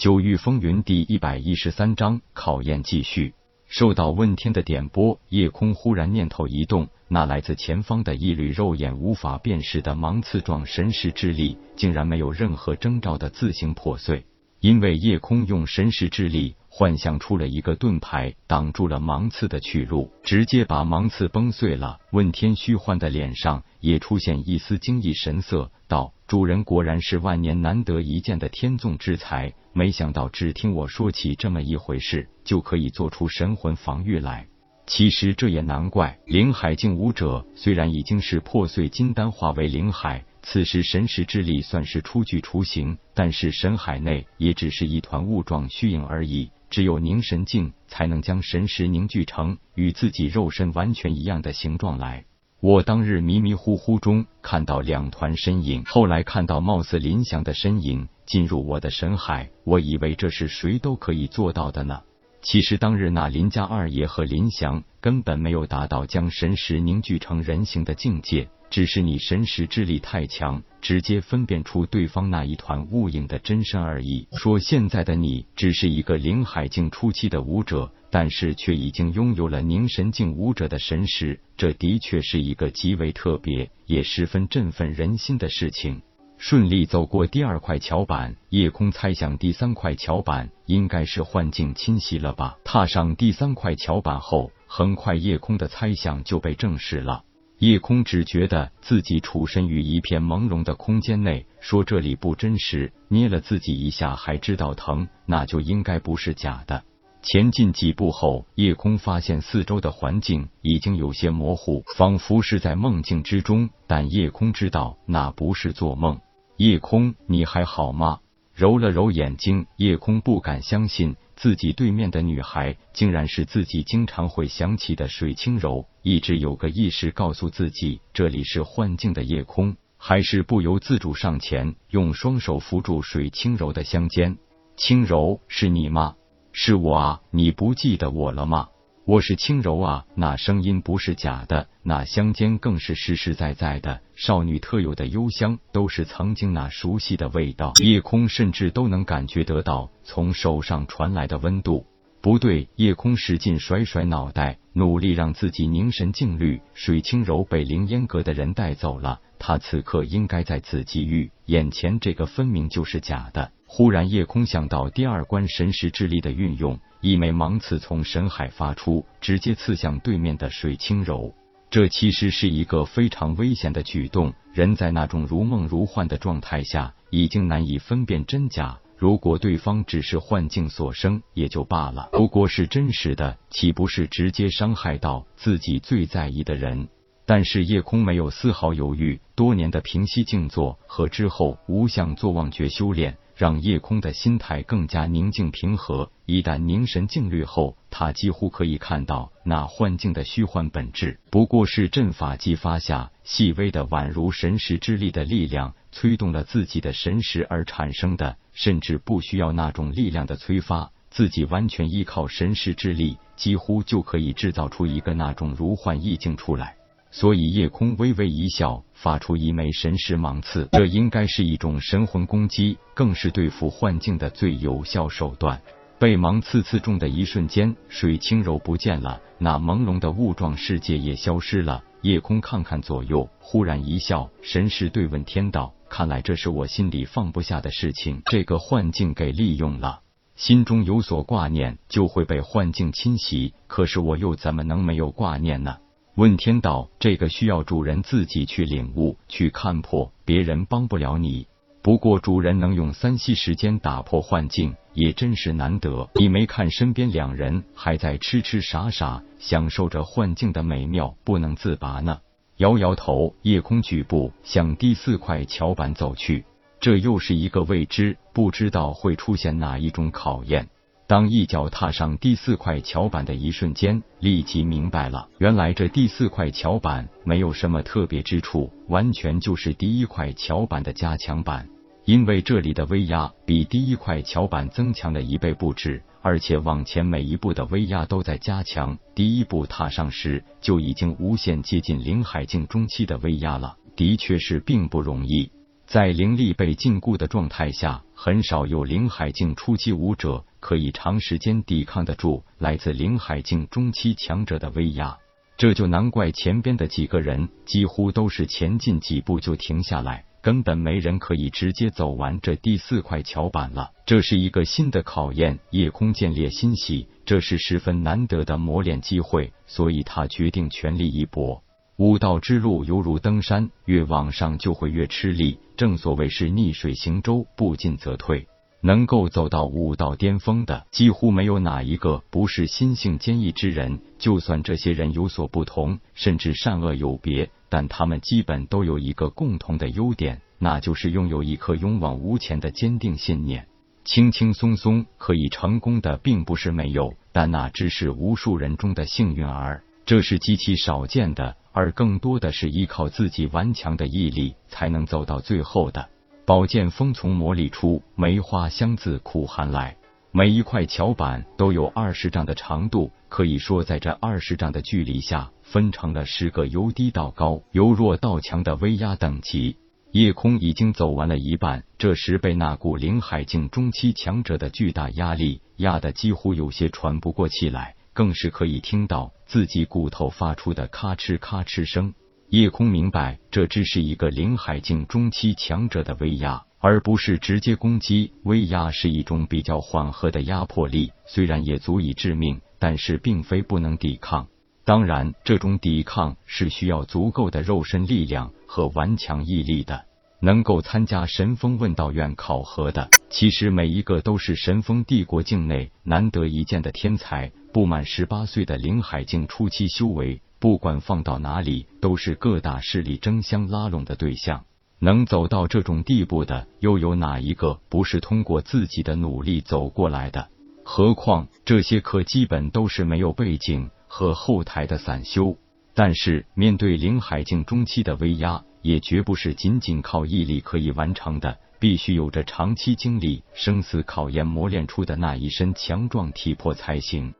九域风云第一百一十三章考验继续。受到问天的点拨，夜空忽然念头一动，那来自前方的一缕肉眼无法辨识的芒刺状神识之力，竟然没有任何征兆的自行破碎。因为夜空用神识之力幻象出了一个盾牌，挡住了芒刺的去路，直接把芒刺崩碎了。问天虚幻的脸上也出现一丝惊异神色，道。主人果然是万年难得一见的天纵之才，没想到只听我说起这么一回事，就可以做出神魂防御来。其实这也难怪，灵海境武者虽然已经是破碎金丹化为灵海，此时神识之力算是初具雏形，但是神海内也只是一团雾状虚影而已。只有凝神境才能将神识凝聚成与自己肉身完全一样的形状来。我当日迷迷糊糊中看到两团身影，后来看到貌似林祥的身影进入我的神海，我以为这是谁都可以做到的呢。其实当日那林家二爷和林祥根本没有达到将神识凝聚成人形的境界，只是你神识之力太强，直接分辨出对方那一团雾影的真身而已。说现在的你只是一个灵海境初期的武者。但是却已经拥有了凝神境武者的神识，这的确是一个极为特别，也十分振奋人心的事情。顺利走过第二块桥板，夜空猜想第三块桥板应该是幻境侵袭了吧？踏上第三块桥板后，很快夜空的猜想就被证实了。夜空只觉得自己处身于一片朦胧的空间内，说这里不真实，捏了自己一下还知道疼，那就应该不是假的。前进几步后，夜空发现四周的环境已经有些模糊，仿佛是在梦境之中。但夜空知道那不是做梦。夜空，你还好吗？揉了揉眼睛，夜空不敢相信自己对面的女孩竟然是自己经常会想起的水清柔。一直有个意识告诉自己这里是幻境的夜空，还是不由自主上前，用双手扶住水清柔的香肩。轻柔，是你吗？是我啊，你不记得我了吗？我是轻柔啊，那声音不是假的，那香间更是实实在在的，少女特有的幽香，都是曾经那熟悉的味道。夜空甚至都能感觉得到从手上传来的温度。不对，夜空使劲甩甩脑袋，努力让自己凝神静虑。水清柔被凌烟阁的人带走了，他此刻应该在紫极域，眼前这个分明就是假的。忽然，夜空想到第二关神识之力的运用，一枚芒刺从神海发出，直接刺向对面的水清柔。这其实是一个非常危险的举动。人在那种如梦如幻的状态下，已经难以分辨真假。如果对方只是幻境所生，也就罢了；如果是真实的，岂不是直接伤害到自己最在意的人？但是夜空没有丝毫犹豫，多年的平息静坐和之后无相坐忘觉修炼。让夜空的心态更加宁静平和。一旦凝神静虑后，他几乎可以看到那幻境的虚幻本质，不过是阵法激发下细微的宛如神识之力的力量，催动了自己的神识而产生的，甚至不需要那种力量的催发，自己完全依靠神识之力，几乎就可以制造出一个那种如幻意境出来。所以，夜空微微一笑，发出一枚神识芒刺。这应该是一种神魂攻击，更是对付幻境的最有效手段。被芒刺刺中的一瞬间，水清柔不见了，那朦胧的雾状世界也消失了。夜空看看左右，忽然一笑，神识对问天道：“看来这是我心里放不下的事情，这个幻境给利用了。心中有所挂念，就会被幻境侵袭。可是我又怎么能没有挂念呢？”问天道，这个需要主人自己去领悟、去看破，别人帮不了你。不过主人能用三息时间打破幻境，也真是难得。你没看身边两人还在痴痴傻傻享受着幻境的美妙，不能自拔呢？摇摇头，夜空举步向第四块桥板走去。这又是一个未知，不知道会出现哪一种考验。当一脚踏上第四块桥板的一瞬间，立即明白了，原来这第四块桥板没有什么特别之处，完全就是第一块桥板的加强版。因为这里的威压比第一块桥板增强了一倍不止，而且往前每一步的威压都在加强。第一步踏上时就已经无限接近灵海境中期的威压了，的确是并不容易。在灵力被禁锢的状态下，很少有灵海境初期武者可以长时间抵抗得住来自灵海境中期强者的威压。这就难怪前边的几个人几乎都是前进几步就停下来。根本没人可以直接走完这第四块桥板了。这是一个新的考验，夜空见烈欣喜，这是十分难得的磨练机会，所以他决定全力一搏。武道之路犹如登山，越往上就会越吃力。正所谓是逆水行舟，不进则退。能够走到武道巅峰的，几乎没有哪一个不是心性坚毅之人。就算这些人有所不同，甚至善恶有别。但他们基本都有一个共同的优点，那就是拥有一颗勇往无前的坚定信念。轻轻松松可以成功的并不是没有，但那只是无数人中的幸运儿，这是极其少见的。而更多的是依靠自己顽强的毅力才能走到最后的。宝剑锋从磨砺出，梅花香自苦寒来。每一块桥板都有二十丈的长度，可以说在这二十丈的距离下，分成了十个由低到高、由弱到强的威压等级。夜空已经走完了一半，这时被那股灵海境中期强者的巨大压力压得几乎有些喘不过气来，更是可以听到自己骨头发出的咔哧咔哧声。夜空明白，这只是一个灵海境中期强者的威压。而不是直接攻击，威压是一种比较缓和的压迫力，虽然也足以致命，但是并非不能抵抗。当然，这种抵抗是需要足够的肉身力量和顽强毅力的。能够参加神风问道院考核的，其实每一个都是神风帝国境内难得一见的天才。不满十八岁的灵海境初期修为，不管放到哪里，都是各大势力争相拉拢的对象。能走到这种地步的，又有哪一个不是通过自己的努力走过来的？何况这些可基本都是没有背景和后台的散修。但是面对灵海境中期的威压，也绝不是仅仅靠毅力可以完成的，必须有着长期经历生死考验磨练出的那一身强壮体魄才行。